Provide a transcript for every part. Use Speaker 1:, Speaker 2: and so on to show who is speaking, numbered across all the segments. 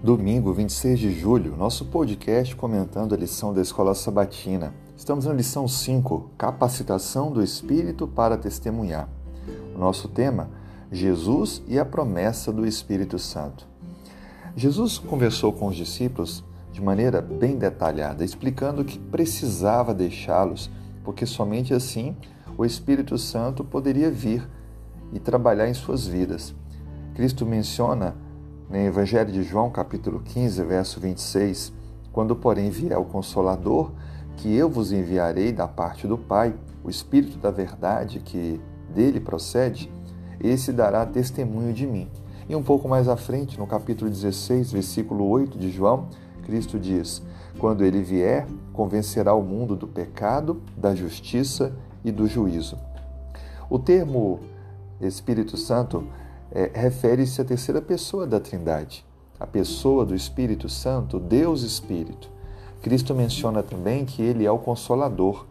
Speaker 1: Domingo, 26 de julho, nosso podcast comentando a lição da Escola Sabatina. Estamos na lição 5, Capacitação do Espírito para Testemunhar. O nosso tema, Jesus e a promessa do Espírito Santo. Jesus conversou com os discípulos de maneira bem detalhada, explicando que precisava deixá-los, porque somente assim o Espírito Santo poderia vir e trabalhar em suas vidas. Cristo menciona no Evangelho de João, capítulo 15, verso 26, quando, porém, vier o Consolador, que eu vos enviarei da parte do Pai, o Espírito da verdade que dele procede, esse dará testemunho de mim. E um pouco mais à frente, no capítulo 16, versículo 8 de João, Cristo diz: Quando ele vier, convencerá o mundo do pecado, da justiça e do juízo. O termo Espírito Santo é, refere-se à terceira pessoa da Trindade, a pessoa do Espírito Santo, Deus Espírito. Cristo menciona também que ele é o Consolador,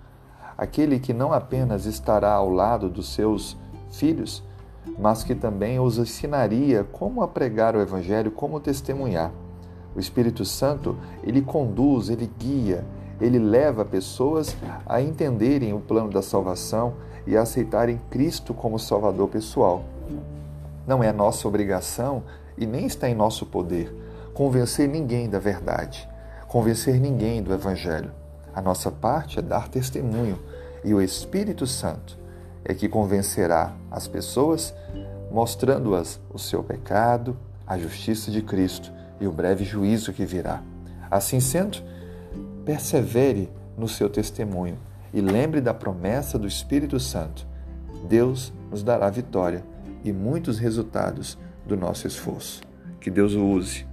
Speaker 1: aquele que não apenas estará ao lado dos seus filhos, mas que também os ensinaria como a pregar o Evangelho, como testemunhar. O Espírito Santo, ele conduz, ele guia, ele leva pessoas a entenderem o plano da salvação e a aceitarem Cristo como Salvador pessoal. Não é nossa obrigação e nem está em nosso poder convencer ninguém da verdade, convencer ninguém do Evangelho. A nossa parte é dar testemunho e o Espírito Santo é que convencerá as pessoas, mostrando-as o seu pecado, a justiça de Cristo e o breve juízo que virá. Assim sendo, persevere no seu testemunho e lembre da promessa do Espírito Santo. Deus nos dará vitória e muitos resultados do nosso esforço. Que Deus o use.